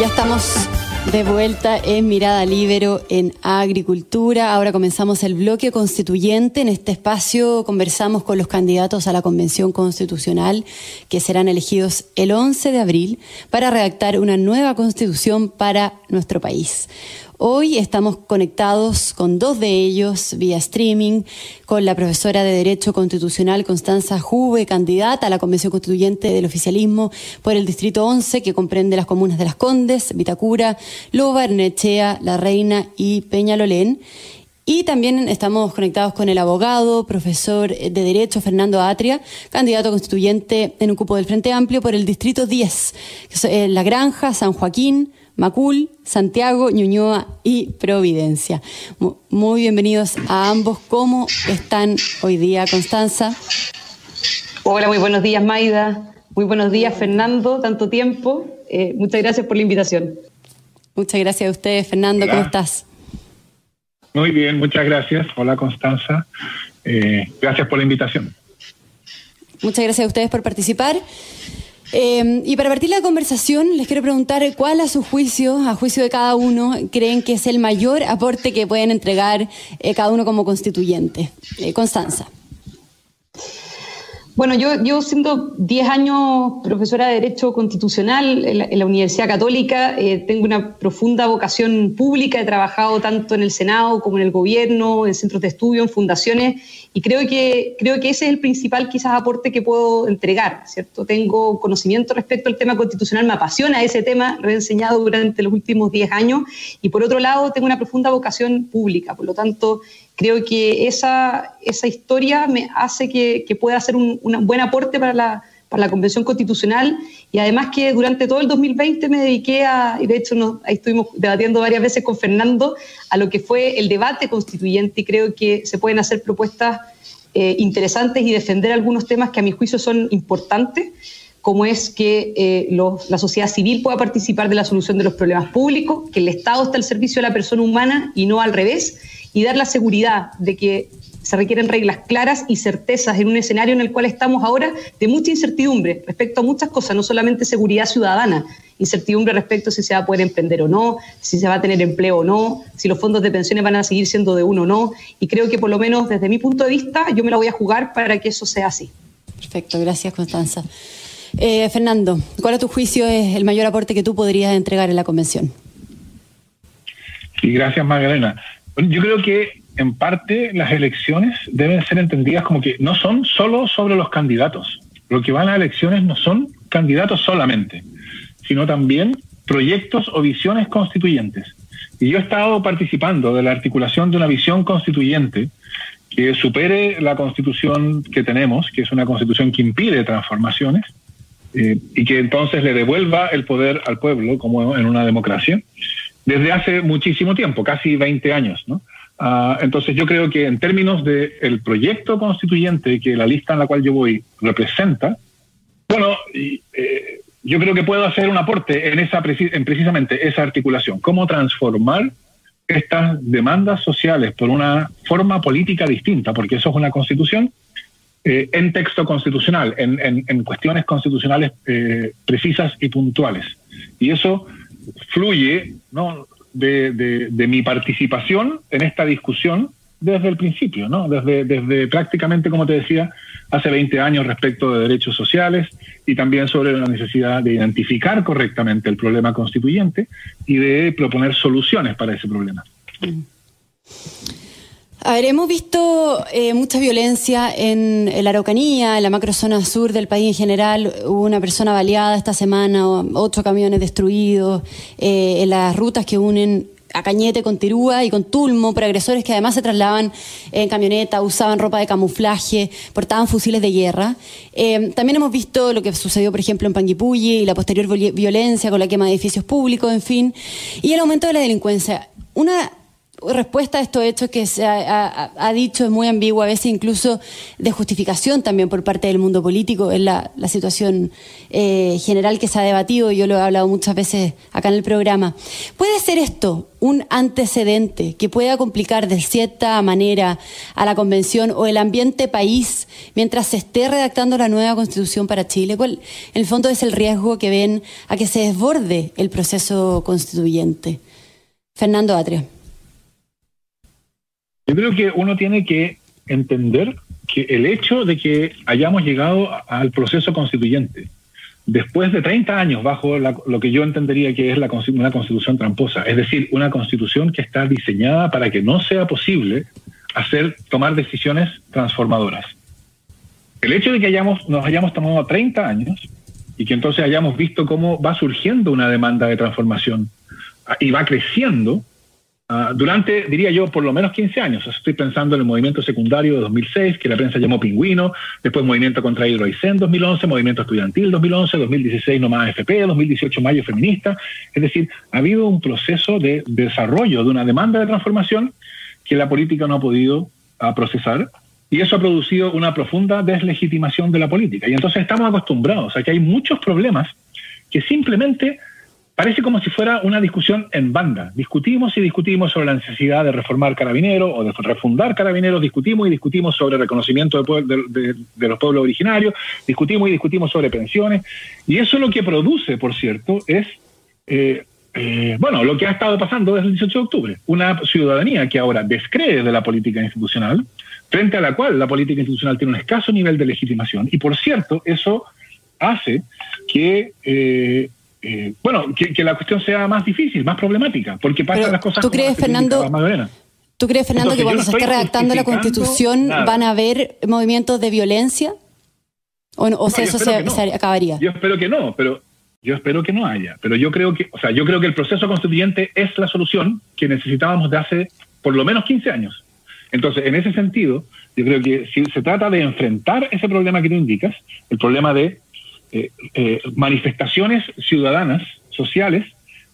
Ya estamos de vuelta en Mirada Libero en Agricultura. Ahora comenzamos el bloque constituyente. En este espacio conversamos con los candidatos a la Convención Constitucional que serán elegidos el 11 de abril para redactar una nueva constitución para nuestro país. Hoy estamos conectados con dos de ellos vía streaming, con la profesora de Derecho Constitucional Constanza Juve, candidata a la Convención Constituyente del Oficialismo por el Distrito 11, que comprende las comunas de Las Condes, Vitacura, Loba, Ernechea, La Reina y Peñalolén. Y también estamos conectados con el abogado, profesor de Derecho Fernando Atria, candidato constituyente en un cupo del Frente Amplio por el Distrito 10, que La Granja, San Joaquín, Macul, Santiago, Ñuñoa y Providencia. Muy bienvenidos a ambos. ¿Cómo están hoy día, Constanza? Hola, muy buenos días, Maida. Muy buenos días, Fernando. Tanto tiempo. Eh, muchas gracias por la invitación. Muchas gracias a ustedes, Fernando. ¿Cómo estás? Muy bien, muchas gracias. Hola, Constanza. Eh, gracias por la invitación. Muchas gracias a ustedes por participar. Eh, y para partir la conversación, les quiero preguntar cuál a su juicio, a juicio de cada uno, creen que es el mayor aporte que pueden entregar eh, cada uno como constituyente. Eh, Constanza. Bueno, yo, yo siendo 10 años profesora de Derecho Constitucional en la, Universidad Católica, tengo una profunda vocación pública, he trabajado tanto en el Senado como en el gobierno, en centros de estudio, en fundaciones, y creo que, creo que ese es el principal quizás aporte que puedo entregar, ¿cierto? Tengo conocimiento respecto al tema constitucional, me apasiona ese tema, lo he enseñado durante los últimos 10 años y por otro lado tengo una profunda vocación pública, por lo tanto creo que esa, esa historia me hace que, que pueda ser un, un buen aporte para la, para la Convención Constitucional y además que durante todo el 2020 me dediqué a, y de hecho ahí estuvimos debatiendo varias veces con Fernando, a lo que fue el debate constituyente y creo que se pueden hacer propuestas eh, interesantes y defender algunos temas que a mi juicio son importantes, como es que eh, la sociedad civil pueda participar de la solución de los problemas públicos, que el Estado está al servicio de la persona humana y no al revés, y dar la seguridad de que se requieren reglas claras y certezas en un escenario en el cual estamos ahora de mucha incertidumbre respecto a muchas cosas, no solamente seguridad ciudadana, incertidumbre respecto a si se va a poder emprender o no, si se va a tener empleo o no, si los fondos de pensiones van a seguir siendo de uno o no. Y creo que por lo menos desde mi punto de vista yo me la voy a jugar para que eso sea así. Perfecto, gracias Constanza. Eh, Fernando, ¿cuál a tu juicio es el mayor aporte que tú podrías entregar en la convención? Sí, gracias Magdalena. Yo creo que en parte las elecciones deben ser entendidas como que no son solo sobre los candidatos. Lo que van a elecciones no son candidatos solamente, sino también proyectos o visiones constituyentes. Y yo he estado participando de la articulación de una visión constituyente que supere la constitución que tenemos, que es una constitución que impide transformaciones, eh, y que entonces le devuelva el poder al pueblo, como en una democracia, desde hace muchísimo tiempo, casi 20 años. ¿no? Ah, entonces yo creo que en términos del proyecto constituyente que la lista en la cual yo voy representa, bueno, eh, yo creo que puedo hacer un aporte en, esa, en precisamente esa articulación, cómo transformar estas demandas sociales por una forma política distinta, porque eso es una constitución, eh, en texto constitucional, en, cuestiones constitucionales eh, precisas y puntuales. Y eso fluye, ¿no? De, mi participación en esta discusión desde el principio, ¿no? Desde, desde prácticamente, como te decía, hace 20 años respecto de derechos sociales y también sobre la necesidad de identificar correctamente el problema constituyente y de proponer soluciones para ese problema. Mm. A ver, hemos visto eh, mucha violencia en, la Araucanía, en la macrozona sur del país en general. Hubo una persona baleada esta semana, ocho camiones destruidos, eh, en las rutas que unen a Cañete con Tirúa y con Tulmo, por agresores que además se trasladaban en camioneta, usaban ropa de camuflaje, portaban fusiles de guerra. Eh, también hemos visto lo que sucedió, por ejemplo, en Panguipulli y la posterior violencia con la quema de edificios públicos, en fin, y el aumento de la delincuencia. Una respuesta a estos hechos que se ha, dicho es muy ambigua, a veces incluso de justificación también por parte del mundo político, es la, situación eh, general que se ha debatido, yo lo he hablado muchas veces acá en el programa. ¿Puede ser esto un antecedente que pueda complicar de cierta manera a la convención o el ambiente país mientras se esté redactando la nueva constitución para Chile? ¿Cuál, en el fondo, es el riesgo que ven a que se desborde el proceso constituyente? Fernando Atria. Yo creo que uno tiene que entender que el hecho de que hayamos llegado al proceso constituyente después de 30 años bajo lo que yo entendería que es la, una constitución tramposa, es decir, una constitución que está diseñada para que no sea posible hacer tomar decisiones transformadoras. El hecho de que hayamos, nos hayamos tomado 30 años y que entonces hayamos visto cómo va surgiendo una demanda de transformación ah, y va creciendo, Ah, durante, diría yo, por lo menos 15 años. Estoy pensando en el movimiento secundario de 2006, que la prensa llamó Pingüino, después movimiento contra Hidroicén 2011, movimiento estudiantil 2011, 2016 nomás FP, 2018 Mayo Feminista. Es decir, ha habido un proceso de, desarrollo de una demanda de transformación que la política no ha podido ah, procesar y eso ha producido una profunda deslegitimación de la política. Y entonces estamos acostumbrados a que hay muchos problemas que simplemente Parece como si fuera una discusión en banda. Discutimos y discutimos sobre la necesidad de reformar carabineros o de refundar carabineros, discutimos y discutimos sobre reconocimiento de, los pueblos originarios, discutimos y discutimos sobre pensiones. Y eso lo que produce, por cierto, es, eh, eh, bueno, lo que ha estado pasando desde el 18 de octubre. Una ciudadanía que ahora descree de la política institucional, frente a la cual la política institucional tiene un escaso nivel de legitimación. Y por cierto, eso hace que eh, eh, bueno, que, la cuestión sea más difícil, más problemática, porque pasan las cosas. ¿Tú crees, Fernando? ¿Tú crees, Fernando, que cuando se esté redactando la Constitución van a haber movimientos de violencia? ¿O, o sea, eso se, acabaría? Yo espero que no, pero yo espero que no haya. Pero yo creo que, o sea, yo creo que el proceso constituyente es la solución que necesitábamos de hace por lo menos 15 años. Entonces, en ese sentido, yo creo que si se trata de enfrentar ese problema que tú indicas, el problema de eh, eh, manifestaciones ciudadanas, sociales,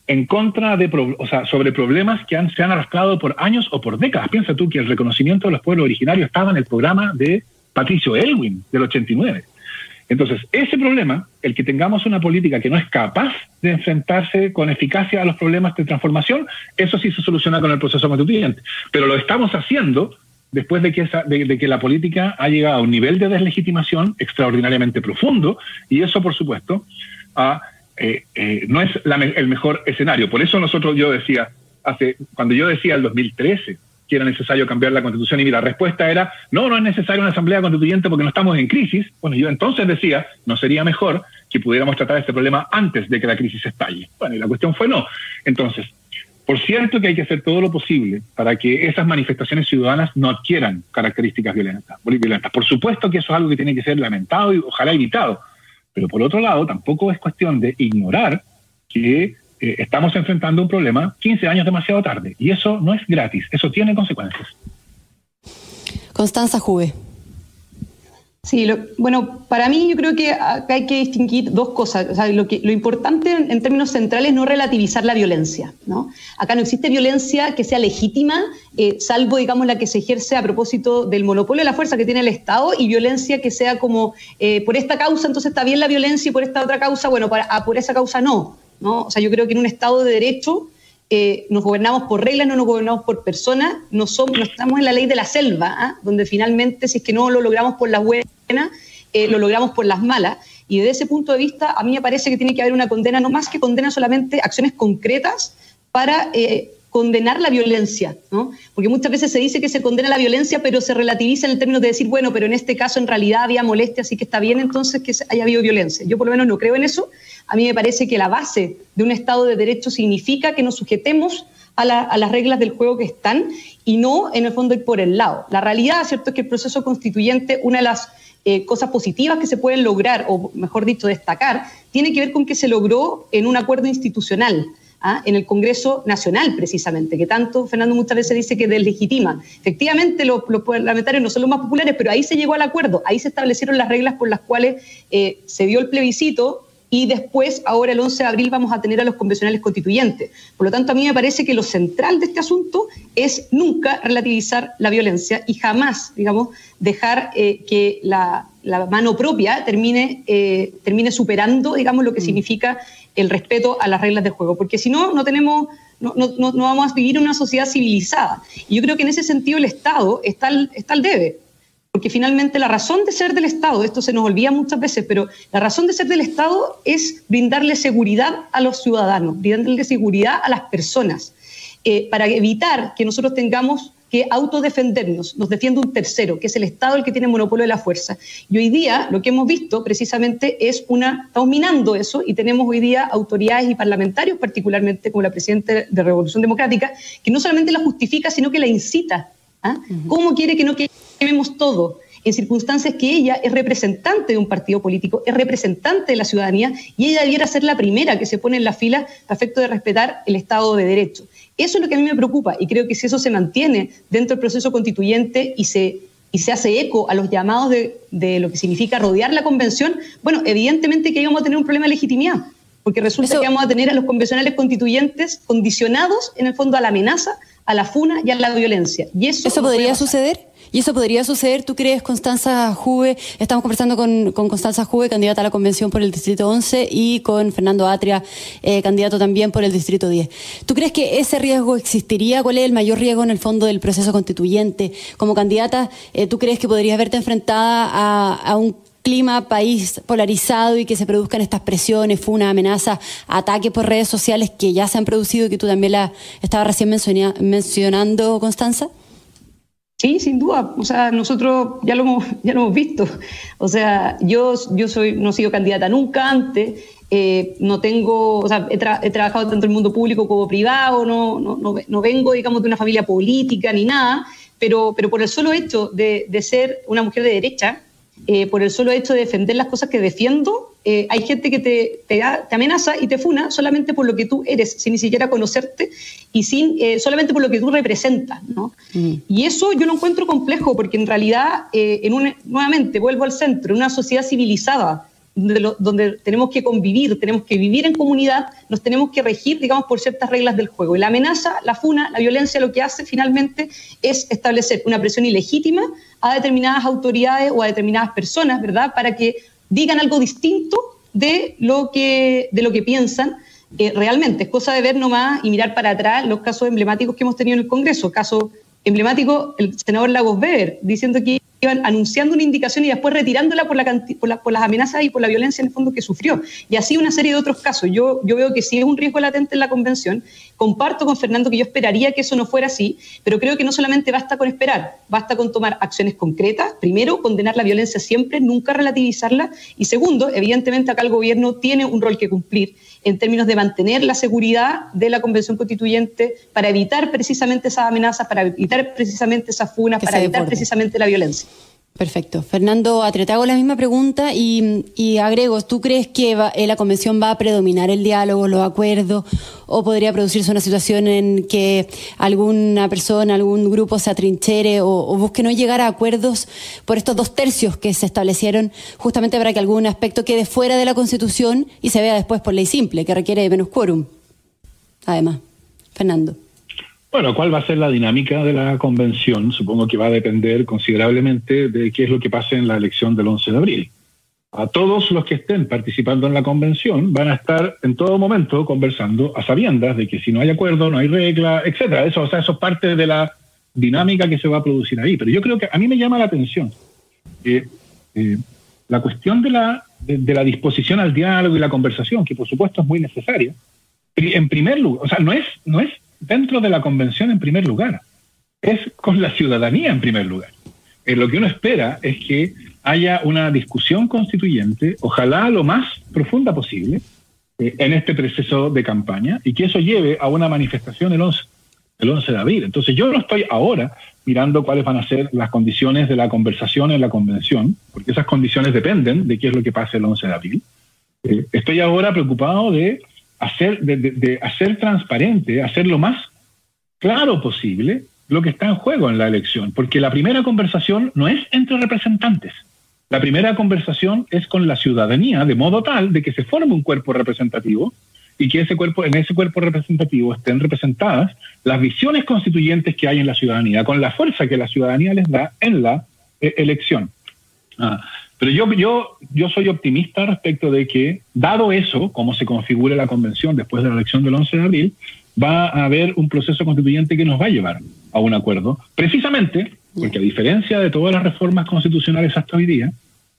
en contra de, o sea, sobre problemas que han, se han arrastrado por años o por décadas. Piensa tú que el reconocimiento de los pueblos originarios estaba en el programa de Patricio Elwin del 89. Entonces, ese problema, el que tengamos una política que no es capaz de enfrentarse con eficacia a los problemas de transformación, eso sí se soluciona con el proceso constituyente. Pero lo estamos haciendo después de que, esa, de, que la política ha llegado a un nivel de deslegitimación extraordinariamente profundo, y eso, por supuesto, eh, eh, no es el mejor escenario. Por eso nosotros, yo decía, hace, cuando yo decía el 2013 que era necesario cambiar la constitución, y mi respuesta era, no, no es necesaria una asamblea constituyente porque no estamos en crisis, bueno, yo entonces decía, no sería mejor que pudiéramos tratar este problema antes de que la crisis estalle. Bueno, y la cuestión fue no. Entonces, por cierto que hay que hacer todo lo posible para que esas manifestaciones ciudadanas no adquieran características violentas. Por supuesto que eso es algo que tiene que ser lamentado y ojalá evitado. Pero por otro lado, tampoco es cuestión de ignorar que eh, estamos enfrentando un problema 15 años demasiado tarde. Y eso no es gratis, eso tiene consecuencias. Constanza Juve. Sí, bueno, para mí yo creo que acá hay que distinguir dos cosas. Lo, lo importante en, términos centrales es no relativizar la violencia. ¿no? Acá no existe violencia que sea legítima, eh, salvo, digamos, la que se ejerce a propósito del monopolio de la fuerza que tiene el Estado y violencia que sea como, eh, por esta causa, entonces está bien la violencia y por esta otra causa, bueno, para, ah, por esa causa no. ¿no? O sea, yo creo que en un Estado de Derecho eh, nos gobernamos por reglas, no nos gobernamos por personas, no, somos, estamos en la ley de la selva, ¿ah? donde finalmente si es que no lo logramos por las buenas, eh, lo logramos por las malas. Y desde ese punto de vista, a mí me parece que tiene que haber una condena, no más que condena solamente acciones concretas para eh, condenar la violencia, ¿no? Porque muchas veces se dice que se condena la violencia, pero se relativiza en el término de decir, bueno, pero en este caso en realidad había molestia, así que está bien entonces que haya habido violencia. Yo por lo menos no creo en eso, a mí me parece que la base de un Estado de Derecho significa que nos sujetemos a, las reglas del juego que están y no, en el fondo, ir por el lado. La realidad, ¿cierto?, es que el proceso constituyente, una de las eh, cosas positivas que se pueden lograr, o mejor dicho, destacar, tiene que ver con que se logró en un acuerdo institucional. ¿Ah? en el Congreso Nacional, precisamente, que tanto Fernando muchas veces dice que deslegitima. Efectivamente, los, parlamentarios no son los más populares, pero ahí se llegó al acuerdo, ahí se establecieron las reglas por las cuales eh, se dio el plebiscito y después, ahora el 11 de abril, vamos a tener a los convencionales constituyentes. Por lo tanto, a mí me parece que lo central de este asunto es nunca relativizar la violencia y jamás, digamos, dejar eh, que la, mano propia termine, eh, termine superando, digamos, lo que mm. significa el respeto a las reglas del juego. Porque si no, no tenemos... No, no, no, vamos a vivir en una sociedad civilizada. Y yo creo que en ese sentido el Estado está está al debe porque finalmente la razón de ser del Estado, esto se nos olvida muchas veces, pero la razón de ser del Estado es brindarle seguridad a los ciudadanos, brindarle seguridad a las personas, eh, para evitar que nosotros tengamos que autodefendernos, nos defiende un tercero, que es el Estado el que tiene monopolio de la fuerza. Y hoy día lo que hemos visto precisamente es una, estamos minando eso y tenemos hoy día autoridades y parlamentarios, particularmente como la presidenta de Revolución Democrática, que no solamente la justifica, sino que la incita. ¿ah? ¿Cómo quiere que no quede vemos todo en circunstancias que ella es representante de un partido político, es representante de la ciudadanía y ella debiera ser la primera que se pone en la fila a efecto de respetar el Estado de Derecho. Eso es lo que a mí me preocupa y creo que si eso se mantiene dentro del proceso constituyente y se, y se hace eco a los llamados de, de lo que significa rodear la convención, bueno, evidentemente que ahí vamos a tener un problema de legitimidad porque resulta que vamos a tener a los convencionales constituyentes condicionados en el fondo a la amenaza, a la funa y a la violencia. Y eso, ¿Eso podría suceder? ¿Y eso podría suceder, tú crees, Constanza Juve? Estamos conversando con, Constanza Juve, candidata a la convención por el Distrito 11, y con Fernando Atria, eh, candidato también por el Distrito 10. ¿Tú crees que ese riesgo existiría? ¿Cuál es el mayor riesgo en el fondo del proceso constituyente? Como candidata, eh, ¿tú crees que podrías verte enfrentada a, un clima país polarizado y que se produzcan estas presiones, fue una amenaza, ataques por redes sociales que ya se han producido y que tú también la estabas recién mencionando, Constanza? Sí, sin duda. O sea, nosotros ya lo hemos, ya lo hemos visto. O sea, yo, yo soy, no he sido candidata nunca antes. Eh, no tengo, o sea, he, trabajado tanto en el mundo público como privado, no, no, no, vengo, digamos, de una familia política ni nada, pero, pero por el solo hecho de ser una mujer de derecha, eh, por el solo hecho de defender las cosas que defiendo, eh, hay gente que te, te, amenaza y te funa solamente por lo que tú eres, sin ni siquiera conocerte y sin eh, solamente por lo que tú representas. ¿no? Mm. Y eso yo lo encuentro complejo porque en realidad, en un, nuevamente, vuelvo al centro, en una sociedad civilizada, donde, tenemos que convivir, tenemos que vivir en comunidad, nos tenemos que regir, digamos, por ciertas reglas del juego. Y la amenaza, la funa, la violencia lo que hace finalmente es establecer una presión ilegítima a determinadas autoridades o a determinadas personas, ¿verdad?, para que digan algo distinto de lo que, de lo que piensan. Eh, realmente es cosa de ver nomás y mirar para atrás los casos emblemáticos que hemos tenido en el Congreso. Caso emblemático, el senador Lagos Weber, diciendo que iban anunciando una indicación y después retirándola por, la, por, las amenazas y por la violencia en el fondo que sufrió. Y así una serie de otros casos. Yo, yo veo que sí es un riesgo latente en la convención. Comparto con Fernando que yo esperaría que eso no fuera así, pero creo que no solamente basta con esperar, basta con tomar acciones concretas. Primero, condenar la violencia siempre, nunca relativizarla. Y segundo, evidentemente acá el gobierno tiene un rol que cumplir en términos de mantener la seguridad de la Convención Constituyente para evitar precisamente esas amenazas, para evitar precisamente esas funas, para evitar precisamente la violencia. Perfecto. Fernando te hago la misma pregunta y, agrego, ¿tú crees que eh, la convención va a predominar el diálogo, los acuerdos, o podría producirse una situación en que alguna persona, algún grupo se atrinchere o, busque no llegar a acuerdos por estos dos tercios que se establecieron justamente para que algún aspecto quede fuera de la Constitución y se vea después por ley simple, que requiere menos quórum? Además, Fernando. Bueno, ¿cuál va a ser la dinámica de la convención? Supongo que va a depender considerablemente de qué es lo que pase en la elección del 11 de abril. A todos los que estén participando en la convención van a estar en todo momento conversando a sabiendas de que si no hay acuerdo, no hay regla, etcétera. Eso, o sea, eso es parte de la dinámica que se va a producir ahí. Pero yo creo que a mí me llama la atención eh, la cuestión de la, de la disposición al diálogo y la conversación, que por supuesto es muy necesaria. En primer lugar, o sea, no es, no es dentro de la convención en primer lugar, es con la ciudadanía en primer lugar. Eh, lo que uno espera es que haya una discusión constituyente, ojalá lo más profunda posible, eh, en este proceso de campaña y que eso lleve a una manifestación el 11, el 11 de abril. Entonces yo no estoy ahora mirando cuáles van a ser las condiciones de la conversación en la convención, porque esas condiciones dependen de qué es lo que pase el 11 de abril. Eh, estoy ahora preocupado de hacer, de, hacer transparente, hacer lo más claro posible lo que está en juego en la elección, porque la primera conversación no es entre representantes, La primera conversación es con la ciudadanía, de modo tal de que se forme un cuerpo representativo y que ese cuerpo, en ese cuerpo representativo estén representadas las visiones constituyentes que hay en la ciudadanía, con la fuerza que la ciudadanía les da en la eh, elección. Ah, pero yo, yo, yo soy optimista respecto de que, dado eso, como se configure la convención después de la elección del 11 de abril, va a haber un proceso constituyente que nos va a llevar a un acuerdo, precisamente porque a diferencia de todas las reformas constitucionales hasta hoy día,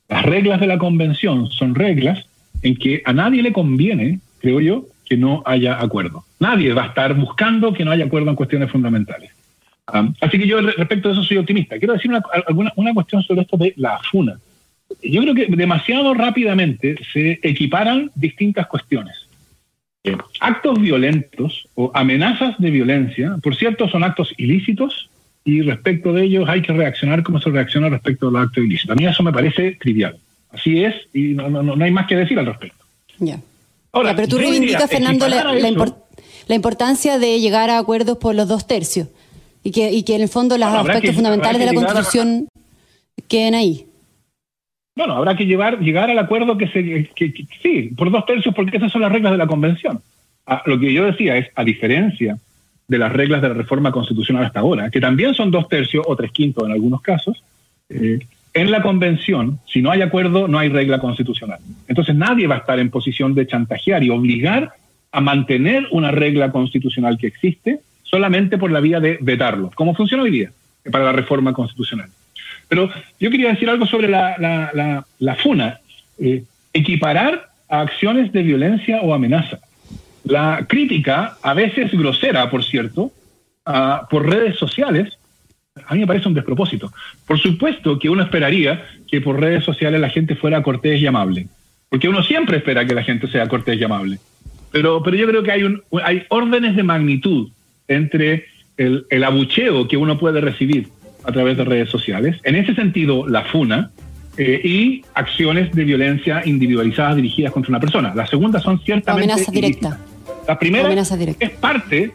las reglas de la convención son reglas en que a nadie le conviene, creo yo, que no haya acuerdo. Nadie va a estar buscando que no haya acuerdo en cuestiones fundamentales. Ah, así que yo respecto a eso soy optimista. Quiero decir una, alguna, una cuestión sobre esto de la FUNA. Yo creo que demasiado rápidamente se equiparan distintas cuestiones. Eh, actos violentos o amenazas de violencia, por cierto, son actos ilícitos y respecto de ellos hay que reaccionar como se reacciona respecto a los actos ilícitos. A mí eso me parece trivial. Así es y no, no, no hay más que decir al respecto. Ya. Ahora, pero tú reivindicas, Fernando, la, la, importancia de llegar a acuerdos por los dos tercios y que, y que en el fondo los aspectos fundamentales de la Constitución queden ahí. Bueno, habrá que llevar, llegar al acuerdo que se. Sí, por dos tercios, porque esas son las reglas de la Convención. Ah, lo que yo decía es, a diferencia de las reglas de la reforma constitucional hasta ahora, que también son dos tercios o tres quintos en algunos casos, eh, en la Convención, si no hay acuerdo, no hay regla constitucional. Entonces nadie va a estar en posición de chantajear y obligar a mantener una regla constitucional que existe solamente por la vía de vetarlo, como funciona hoy día para la reforma constitucional. Pero yo quería decir algo sobre la, FUNA. Eh, equiparar a acciones de violencia o amenaza. La crítica, a veces grosera, por cierto, por redes sociales, a mí me parece un despropósito. Por supuesto que uno esperaría que por redes sociales la gente fuera cortés y amable, porque uno siempre espera que la gente sea cortés y amable. Pero, pero yo creo que hay, hay órdenes de magnitud entre el, el abucheo que uno puede recibir a través de redes sociales. En ese sentido, la FUNA eh, y acciones de violencia individualizadas dirigidas contra una persona. Las segundas son ciertamente... Amenaza directa. La primera es parte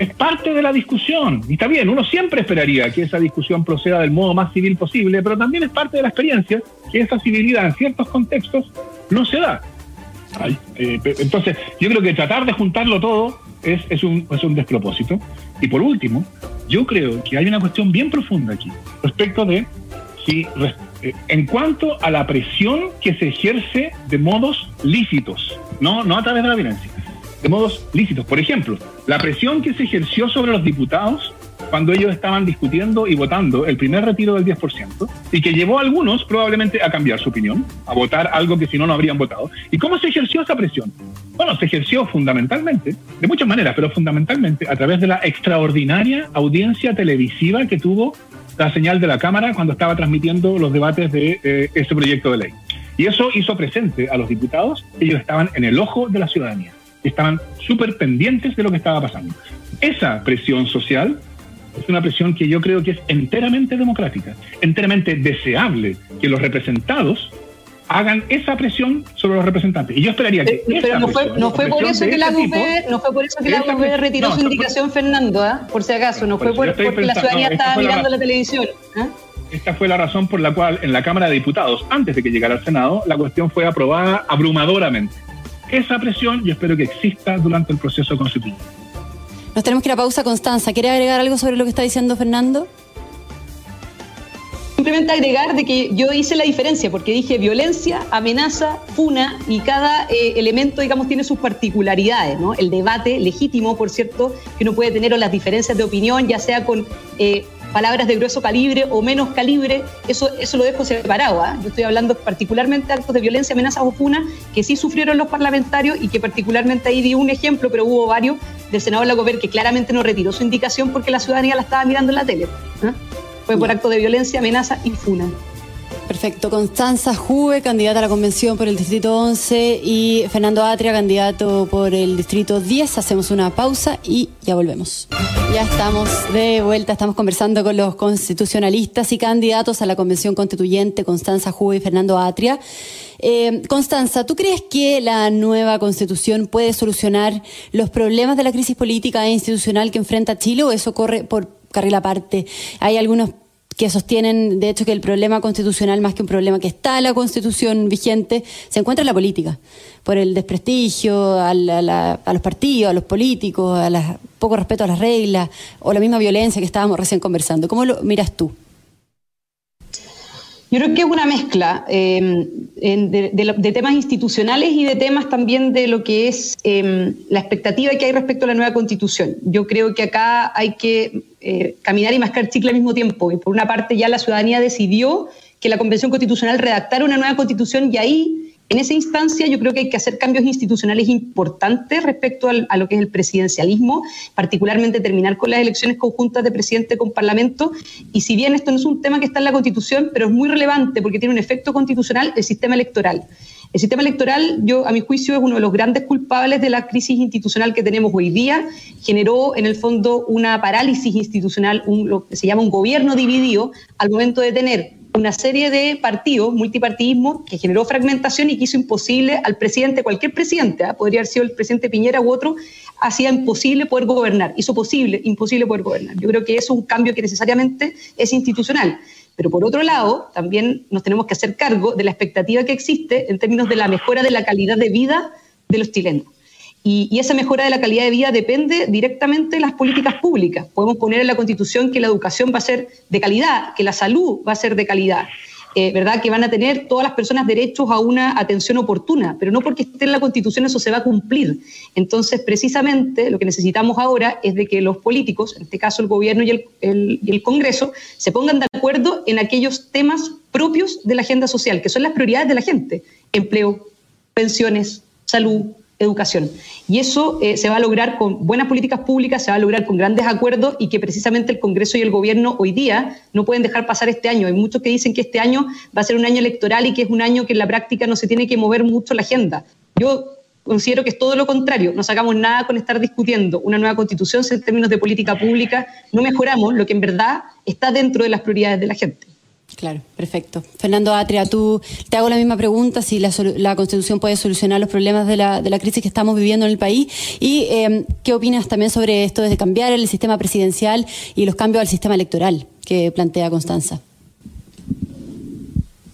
es parte de la discusión. Y está bien, uno siempre esperaría que esa discusión proceda del modo más civil posible, pero también es parte de la experiencia que esa civilidad en ciertos contextos no se da. Eh, entonces, yo creo que tratar de juntarlo todo es, es, un, es un despropósito. Y por último, yo creo que hay una cuestión bien profunda aquí respecto de si, eh, en cuanto a la presión que se ejerce de modos lícitos, no, no a través de la violencia, de modos lícitos. Por ejemplo, la presión que se ejerció sobre los diputados cuando ellos estaban discutiendo y votando el primer retiro del 10% y que llevó a algunos probablemente a cambiar su opinión, a votar algo que si no no habrían votado. ¿Y cómo se ejerció esa presión? Bueno, se ejerció fundamentalmente, de muchas maneras, pero fundamentalmente a través de la extraordinaria audiencia televisiva que tuvo la señal de la Cámara cuando estaba transmitiendo los debates de eh, ese proyecto de ley. Y eso hizo presente a los diputados, ellos estaban en el ojo de la ciudadanía, estaban súper pendientes de lo que estaba pasando. Esa presión social es una presión que yo creo que es enteramente democrática, enteramente deseable que los representados hagan esa presión sobre los representantes. Y yo esperaría que... Eh, pero no fue, no fue por eso que la UB, no fue por eso que la UB retiró su indicación, Fernando, ¿ah? por si acaso, no fue por, porque la ciudadanía estaba mirando la, televisión. ¿ah? Esta fue la razón por la cual en la Cámara de Diputados, antes de que llegara al Senado, la cuestión fue aprobada abrumadoramente. Esa presión yo espero que exista durante el proceso constituyente. Nos tenemos que ir a pausa, Constanza. ¿Quiere agregar algo sobre lo que está diciendo Fernando? Simplemente agregar de que yo hice la diferencia porque dije violencia, amenaza, funa y cada eh, elemento, digamos, tiene sus particularidades, ¿no? El debate legítimo, por cierto, que uno puede tener o las diferencias de opinión, ya sea con eh, palabras de grueso calibre o menos calibre, eso, eso lo dejo separado. ¿ah? Yo estoy hablando particularmente de actos de violencia, amenaza o funa que sí sufrieron los parlamentarios y que particularmente ahí di un ejemplo, pero hubo varios del senador Lagover que claramente no retiró su indicación porque la ciudadanía la estaba mirando en la tele. ¿ah? Fue por acto de violencia, amenaza y funa. Perfecto. Constanza Juve, candidata a la convención por el Distrito 11 y Fernando Atria, candidato por el Distrito 10. Hacemos una pausa y ya volvemos. Ya estamos de vuelta, estamos conversando con los constitucionalistas y candidatos a la convención constituyente, Constanza Juve y Fernando Atria. Eh, Constanza, ¿tú crees que la nueva constitución puede solucionar los problemas de la crisis política e institucional que enfrenta Chile o eso corre por carril aparte? Hay algunos que sostienen, de hecho, que el problema constitucional, más que un problema que está en la constitución vigente, se encuentra en la política, por el desprestigio a, los partidos, a los políticos, a poco respeto a las reglas, o la misma violencia que estábamos recién conversando. ¿Cómo lo miras tú? Yo creo que es una mezcla em, de, temas institucionales y de temas también de lo que es em, la expectativa que hay respecto a la nueva constitución. Yo creo que acá hay que eh, caminar y mascar chicle al mismo tiempo. Y por una parte ya la ciudadanía decidió que la Convención Constitucional redactara una nueva constitución y ahí en esa instancia yo creo que hay que hacer cambios institucionales importantes respecto a lo que es el presidencialismo, particularmente terminar con las elecciones conjuntas de presidente con parlamento. Y si bien esto no es un tema que está en la Constitución, pero es muy relevante porque tiene un efecto constitucional, el sistema electoral. El sistema electoral, yo a mi juicio, es uno de los grandes culpables de la crisis institucional que tenemos hoy día. Generó en el fondo una parálisis institucional, un, lo que se llama un gobierno dividido, al momento de tener una serie de partidos, multipartidismo, que generó fragmentación y que hizo imposible al presidente, cualquier presidente, ¿ah? podría haber sido el presidente Piñera u otro, hacía imposible poder gobernar, hizo posible, imposible poder gobernar. Yo creo que eso es un cambio que necesariamente es institucional. Pero por otro lado, también nos tenemos que hacer cargo de la expectativa que existe en términos de la mejora de la calidad de vida de los chilenos. Y, esa mejora de la calidad de vida depende directamente de las políticas públicas. Podemos poner en la Constitución que la educación va a ser de calidad, que la salud va a ser de calidad, eh, ¿verdad? Que van a tener todas las personas derechos a una atención oportuna, pero no porque esté en la Constitución eso se va a cumplir. Entonces, precisamente lo que necesitamos ahora es de que los políticos, en este caso el gobierno y el, y el Congreso, se pongan de acuerdo en aquellos temas propios de la agenda social, que son las prioridades de la gente: empleo, pensiones, salud, educación. Y eso eh, se va a lograr con buenas políticas públicas, se va a lograr con grandes acuerdos y que precisamente el Congreso y el Gobierno hoy día no pueden dejar pasar este año. Hay muchos que dicen que este año va a ser un año electoral y que es un año que en la práctica no se tiene que mover mucho la agenda. Yo considero que es todo lo contrario. No sacamos nada con estar discutiendo una nueva constitución en términos de política pública no mejoramos lo que en verdad está dentro de las prioridades de la gente. Claro, perfecto. Fernando Atria, tú te hago la misma pregunta, si la, Constitución puede solucionar los problemas de la, de la, crisis que estamos viviendo en el país y em, qué opinas también sobre esto de cambiar el sistema presidencial y los cambios al sistema electoral que plantea Constanza.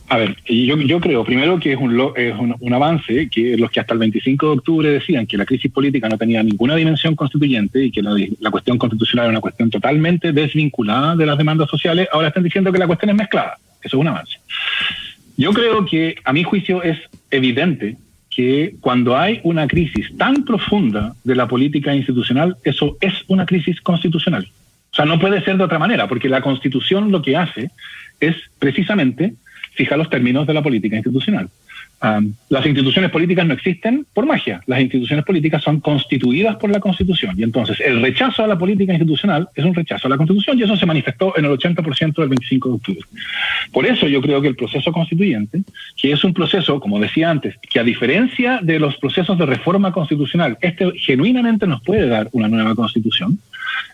A ver, yo, yo creo primero que es, un, es un, avance que los que hasta el 25 de octubre decían que la crisis política no tenía ninguna dimensión constituyente y que la, la, cuestión constitucional era una cuestión totalmente desvinculada de las demandas sociales, ahora están diciendo que la cuestión es mezclada. Eso es un avance. Yo creo que a mi juicio es evidente que cuando hay una crisis tan profunda de la política institucional, eso es una crisis constitucional. O sea, no puede ser de otra manera, porque la constitución lo que hace es precisamente fija los términos de la política institucional. las instituciones políticas no existen por magia, las instituciones políticas son constituidas por la Constitución y entonces el rechazo a la política institucional es un rechazo a la Constitución y eso se manifestó en el 80% del 25 de octubre. Por eso yo creo que el proceso constituyente, que es un proceso, como decía antes, que a diferencia de los procesos de reforma constitucional, este genuinamente nos puede dar una nueva constitución,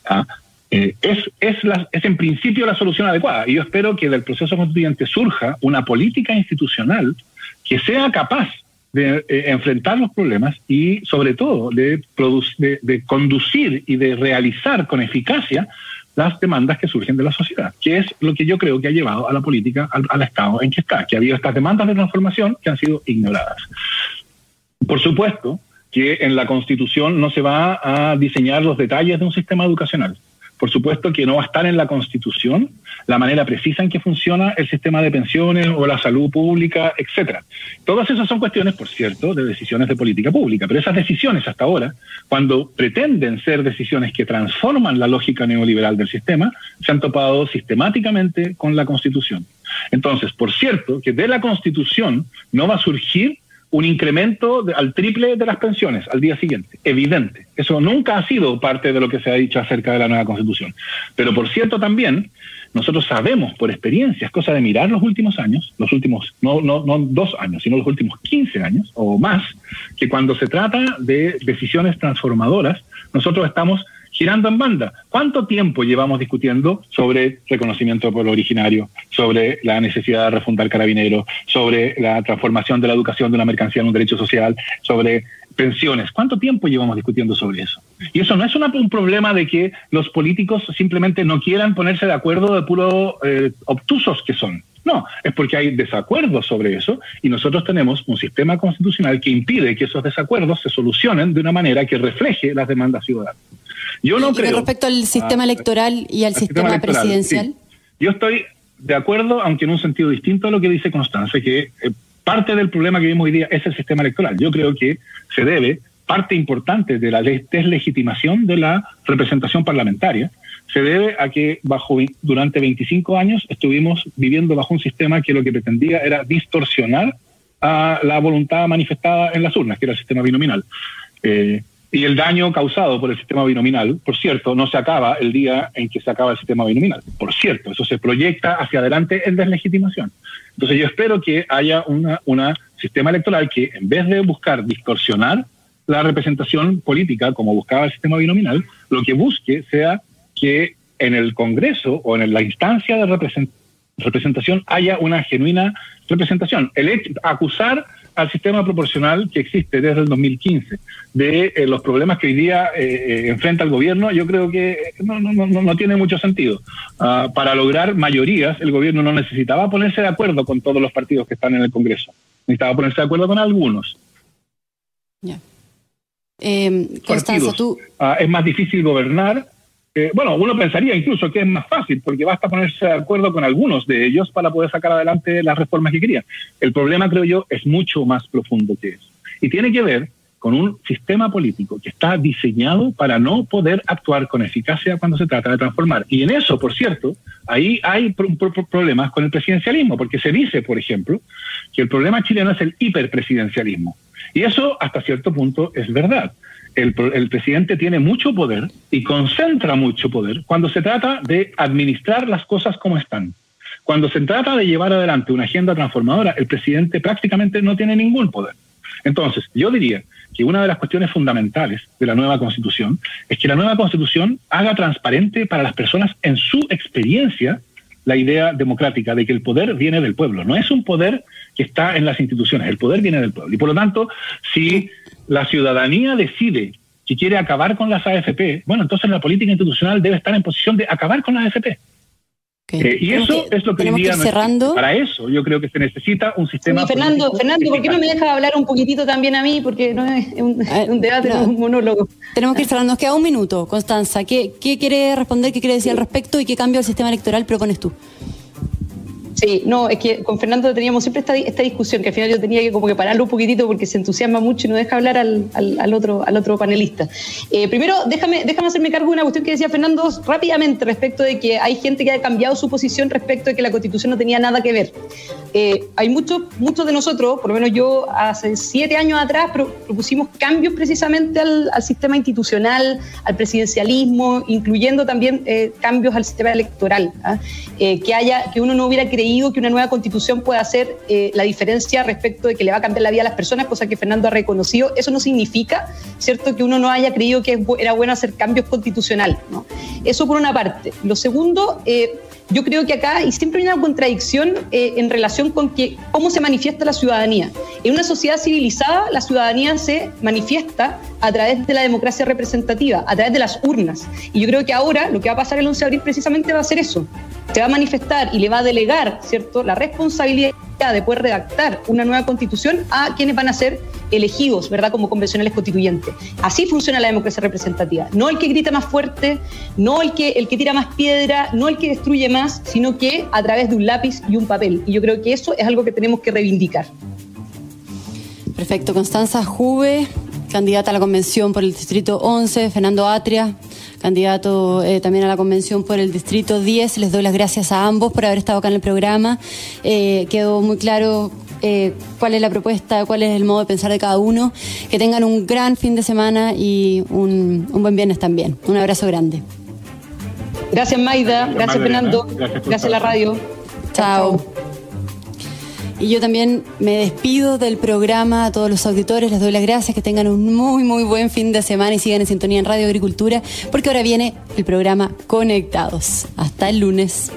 ¿ah? Eh, es, es, la, en principio la solución adecuada. Y yo espero que del proceso constituyente surja una política institucional que sea capaz de eh, enfrentar los problemas y sobre todo de, conducir y de realizar con eficacia las demandas que surgen de la sociedad, que es lo que yo creo que ha llevado a la política al estado en que está, que ha habido estas demandas de transformación que han sido ignoradas. Por supuesto que en la Constitución no se va a diseñar los detalles de un sistema educacional por supuesto que no va a estar en la Constitución la manera precisa en que funciona el sistema de pensiones o la salud pública, etcétera. Todas esas son cuestiones, por cierto, de decisiones de política pública, pero esas decisiones hasta ahora, cuando pretenden ser decisiones que transforman la lógica neoliberal del sistema, se han topado sistemáticamente con la Constitución. Entonces, por cierto, que de la Constitución no va a surgir un incremento al triple de las pensiones al día siguiente, evidente. Eso nunca ha sido parte de lo que se ha dicho acerca de la nueva constitución. Pero por cierto también, nosotros sabemos por experiencia, es cosa de mirar los últimos años, los últimos, no, no, no dos años, sino los últimos 15 años o más, que cuando se trata de decisiones transformadoras, nosotros estamos girando en banda. ¿Cuánto tiempo llevamos discutiendo sobre reconocimiento del pueblo originario, sobre la necesidad de refundar carabineros, sobre la transformación de la educación de una mercancía en un derecho social, sobre pensiones. ¿Cuánto tiempo llevamos discutiendo sobre eso? Y eso no es un problema de que los políticos simplemente no quieran ponerse de acuerdo de puro eh, obtusos que son. No, es porque hay desacuerdos sobre eso y nosotros tenemos un sistema constitucional que impide que esos desacuerdos se solucionen de una manera que refleje las demandas ciudadanas. Yo no creo. respecto al sistema electoral y al sistema, presidencial. Yo estoy de acuerdo, aunque en un sentido distinto a lo que dice Constanza, que eh, parte del problema que vemos hoy día es el sistema electoral. Yo creo que se debe, parte importante de la deslegitimación de la representación parlamentaria, se debe a que bajo durante 25 años estuvimos viviendo bajo un sistema que lo que pretendía era distorsionar a la voluntad manifestada en las urnas, que era el sistema binominal. Eh, y el daño causado por el sistema binominal, por cierto, no se acaba el día en que se acaba el sistema binominal. Por cierto, eso se proyecta hacia adelante en deslegitimación. Entonces yo espero que haya un una sistema electoral que en vez de buscar distorsionar la representación política como buscaba el sistema binominal, lo que busque sea que en el Congreso o en la instancia de representación haya una genuina representación. El hecho, acusar al sistema proporcional que existe desde el 2015 de eh, los problemas que hoy día eh, eh, enfrenta el gobierno, yo creo que no, no, no, no tiene mucho sentido. Ah, para lograr mayorías, el gobierno no necesitaba ponerse de acuerdo con todos los partidos que están en el Congreso, necesitaba ponerse de acuerdo con algunos. Ya. Constanza, tú... Ah, es más difícil gobernar bueno, uno pensaría incluso que es más fácil, porque basta ponerse de acuerdo con algunos de ellos para poder sacar adelante las reformas que querían. El problema, creo yo, es mucho más profundo que eso. Y tiene que ver con un sistema político que está diseñado para no poder actuar con eficacia cuando se trata de transformar. Y en eso, por cierto, ahí hay problemas con el presidencialismo, porque se dice, por ejemplo, que el problema chileno es el hiperpresidencialismo. Y eso, hasta cierto punto, es verdad el, presidente tiene mucho poder y concentra mucho poder cuando se trata de administrar las cosas como están. Cuando se trata de llevar adelante una agenda transformadora, el presidente prácticamente no tiene ningún poder. Entonces, yo diría que una de las cuestiones fundamentales de la nueva constitución es que la nueva constitución haga transparente para las personas en su experiencia la idea democrática de que el poder viene del pueblo. No es un poder que está en las instituciones, el poder viene del pueblo. Y por lo tanto, si la ciudadanía decide que quiere acabar con las AFP, bueno, entonces la política institucional debe estar en posición de acabar con las AFP. Eh, y eso es lo que hoy día cerrando. para eso yo creo que se necesita un sistema. Fernando, Fernando, ¿por qué no me deja hablar un poquitito también a mí? Porque no es un, ah, debate, no, es un monólogo. Tenemos que ir cerrando. Nos queda un minuto, Constanza. ¿Qué, ¿Qué quiere responder, qué quiere decir al respecto y qué cambio al sistema electoral propones tú? Sí, no, es que con Fernando teníamos siempre esta, esta, discusión, que al final yo tenía que como que pararlo un poquitito porque se entusiasma mucho y no deja hablar al, al, otro, al otro panelista. Eh, primero, déjame, déjame hacerme cargo de una cuestión que decía Fernando rápidamente respecto de que hay gente que ha cambiado su posición respecto de que la constitución no tenía nada que ver. Eh, hay muchos, muchos de nosotros, por lo menos yo hace siete años atrás, propusimos cambios precisamente al, al, sistema institucional, al presidencialismo, incluyendo también eh, cambios al sistema electoral, ¿ah? que haya, que uno no hubiera creído que una nueva constitución pueda hacer eh, la diferencia respecto de que le va a cambiar la vida a las personas, cosa que Fernando ha reconocido. Eso no significa, ¿cierto?, que uno no haya creído que era bueno hacer cambios constitucionales. ¿no? Eso por una parte. Lo segundo, eh, yo creo que acá y siempre hay una contradicción eh, en relación con que, cómo se manifiesta la ciudadanía. En una sociedad civilizada, la ciudadanía se manifiesta a través de la democracia representativa, a través de las urnas. Y yo creo que ahora lo que va a pasar el 11 de abril precisamente va a ser eso. Se va a manifestar y le va a delegar, ¿cierto?, la responsabilidad de poder redactar una nueva constitución a quienes van a ser elegidos, ¿verdad?, como convencionales constituyentes. Así funciona la democracia representativa. No el que grita más fuerte, no el que, el que tira más piedra, no el que destruye más, sino que a través de un lápiz y un papel. Y yo creo que eso es algo que tenemos que reivindicar. Perfecto. Constanza Juve, candidata a la convención por el distrito 11, Fernando Atria, candidato eh, también a la convención por el distrito 10. Les doy las gracias a ambos por haber estado acá en el programa. Eh, quedó muy claro eh, cuál es la propuesta, cuál es el modo de pensar de cada uno. Que tengan un gran fin de semana y un, buen viernes también. Un abrazo grande. Gracias Maida, gracias, Fernando, gracias, a la radio. Chao. Y yo también me despido del programa a todos los auditores, les doy las gracias, que tengan un muy, muy buen fin de semana y sigan en sintonía en Radio Agricultura, porque ahora viene el programa Conectados. Hasta el lunes.